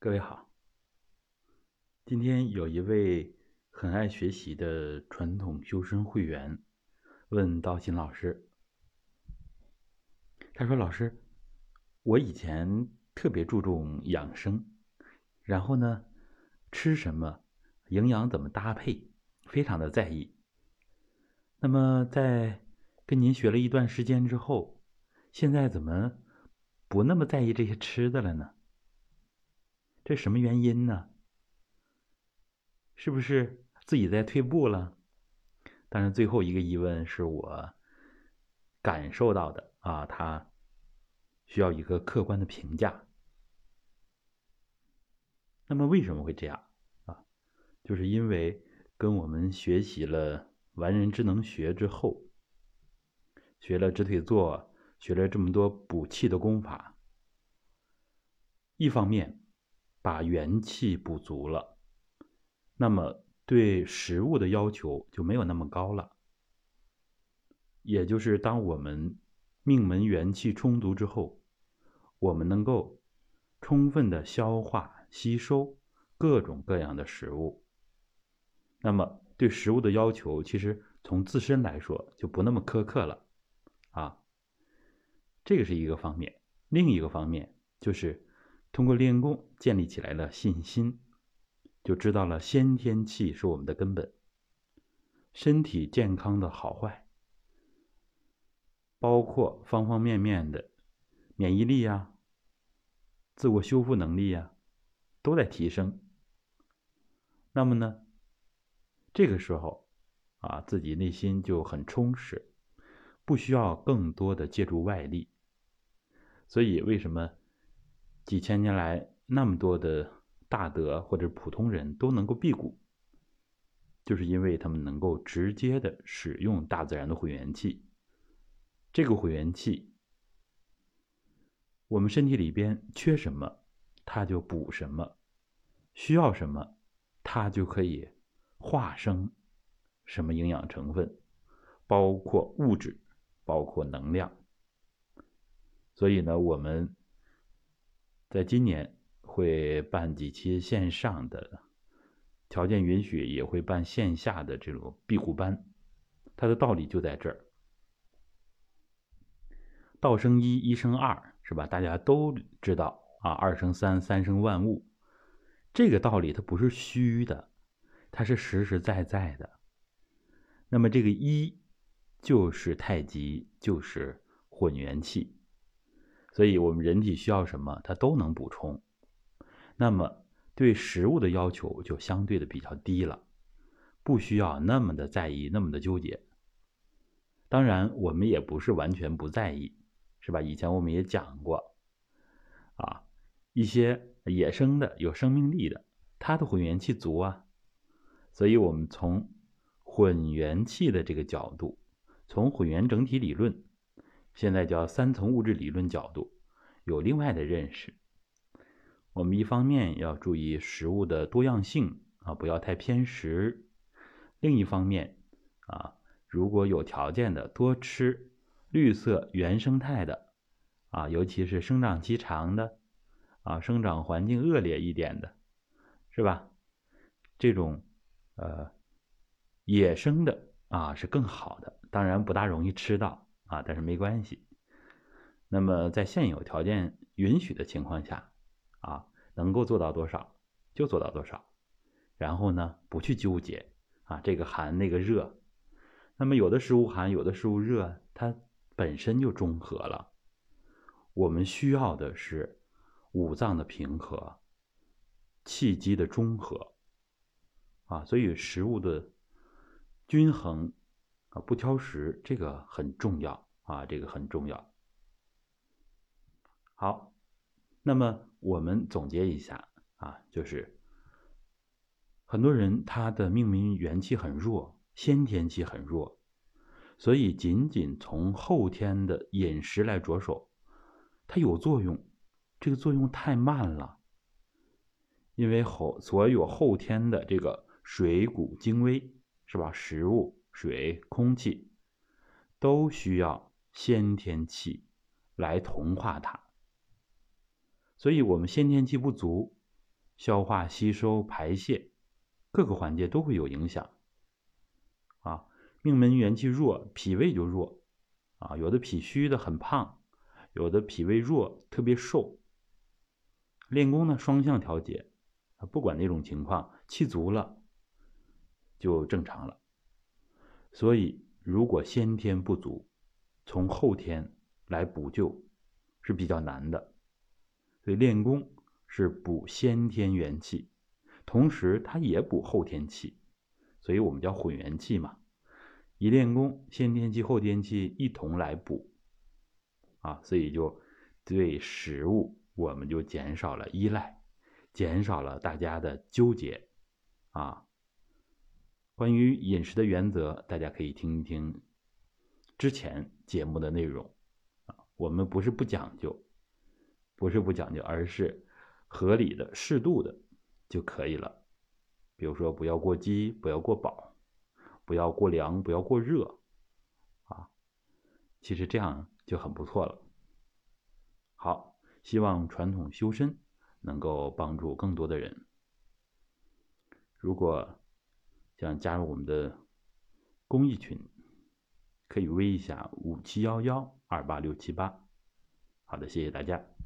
各位好，今天有一位很爱学习的传统修身会员问道心老师，他说：“老师，我以前特别注重养生，然后呢，吃什么，营养怎么搭配，非常的在意。那么在跟您学了一段时间之后，现在怎么不那么在意这些吃的了呢？”这什么原因呢？是不是自己在退步了？当然，最后一个疑问是我感受到的啊，他需要一个客观的评价。那么为什么会这样啊？就是因为跟我们学习了完人之能学之后，学了直腿坐，学了这么多补气的功法，一方面。把元气补足了，那么对食物的要求就没有那么高了。也就是当我们命门元气充足之后，我们能够充分的消化吸收各种各样的食物，那么对食物的要求其实从自身来说就不那么苛刻了啊。这个是一个方面，另一个方面就是。通过练功建立起来了信心，就知道了先天气是我们的根本。身体健康的好坏，包括方方面面的免疫力呀、自我修复能力呀，都在提升。那么呢，这个时候啊，自己内心就很充实，不需要更多的借助外力。所以为什么？几千年来，那么多的大德或者普通人都能够辟谷，就是因为他们能够直接的使用大自然的混元气。这个混元气，我们身体里边缺什么，它就补什么；需要什么，它就可以化生什么营养成分，包括物质，包括能量。所以呢，我们。在今年会办几期线上的，条件允许也会办线下的这种庇护班，它的道理就在这儿。道生一，一生二，是吧？大家都知道啊，二生三，三生万物。这个道理它不是虚的，它是实实在在的。那么这个一就是太极，就是混元气。所以，我们人体需要什么，它都能补充。那么，对食物的要求就相对的比较低了，不需要那么的在意，那么的纠结。当然，我们也不是完全不在意，是吧？以前我们也讲过，啊，一些野生的、有生命力的，它的混元气足啊。所以，我们从混元气的这个角度，从混元整体理论。现在叫三层物质理论角度，有另外的认识。我们一方面要注意食物的多样性啊，不要太偏食；另一方面啊，如果有条件的，多吃绿色原生态的啊，尤其是生长期长的啊，生长环境恶劣一点的，是吧？这种呃野生的啊是更好的，当然不大容易吃到。啊，但是没关系。那么在现有条件允许的情况下，啊，能够做到多少就做到多少，然后呢，不去纠结啊，这个寒那个热。那么有的食物寒，有的食物热，它本身就中和了。我们需要的是五脏的平和，气机的中和，啊，所以食物的均衡。啊，不挑食，这个很重要啊，这个很重要。好，那么我们总结一下啊，就是很多人他的命名元气很弱，先天气很弱，所以仅仅从后天的饮食来着手，它有作用，这个作用太慢了，因为后所有后天的这个水谷精微是吧，食物。水、空气都需要先天气来同化它，所以我们先天气不足，消化、吸收、排泄各个环节都会有影响。啊，命门元气弱，脾胃就弱。啊，有的脾虚的很胖，有的脾胃弱特别瘦。练功呢，双向调节，不管哪种情况，气足了就正常了。所以，如果先天不足，从后天来补救是比较难的。所以练功是补先天元气，同时它也补后天气，所以我们叫混元气嘛。一练功，先天气、后天气一同来补，啊，所以就对食物我们就减少了依赖，减少了大家的纠结，啊。关于饮食的原则，大家可以听一听之前节目的内容，啊，我们不是不讲究，不是不讲究，而是合理的、适度的就可以了。比如说，不要过饥，不要过饱。不要过凉，不要过热，啊，其实这样就很不错了。好，希望传统修身能够帮助更多的人。如果想加入我们的公益群，可以微一下五七幺幺二八六七八。好的，谢谢大家。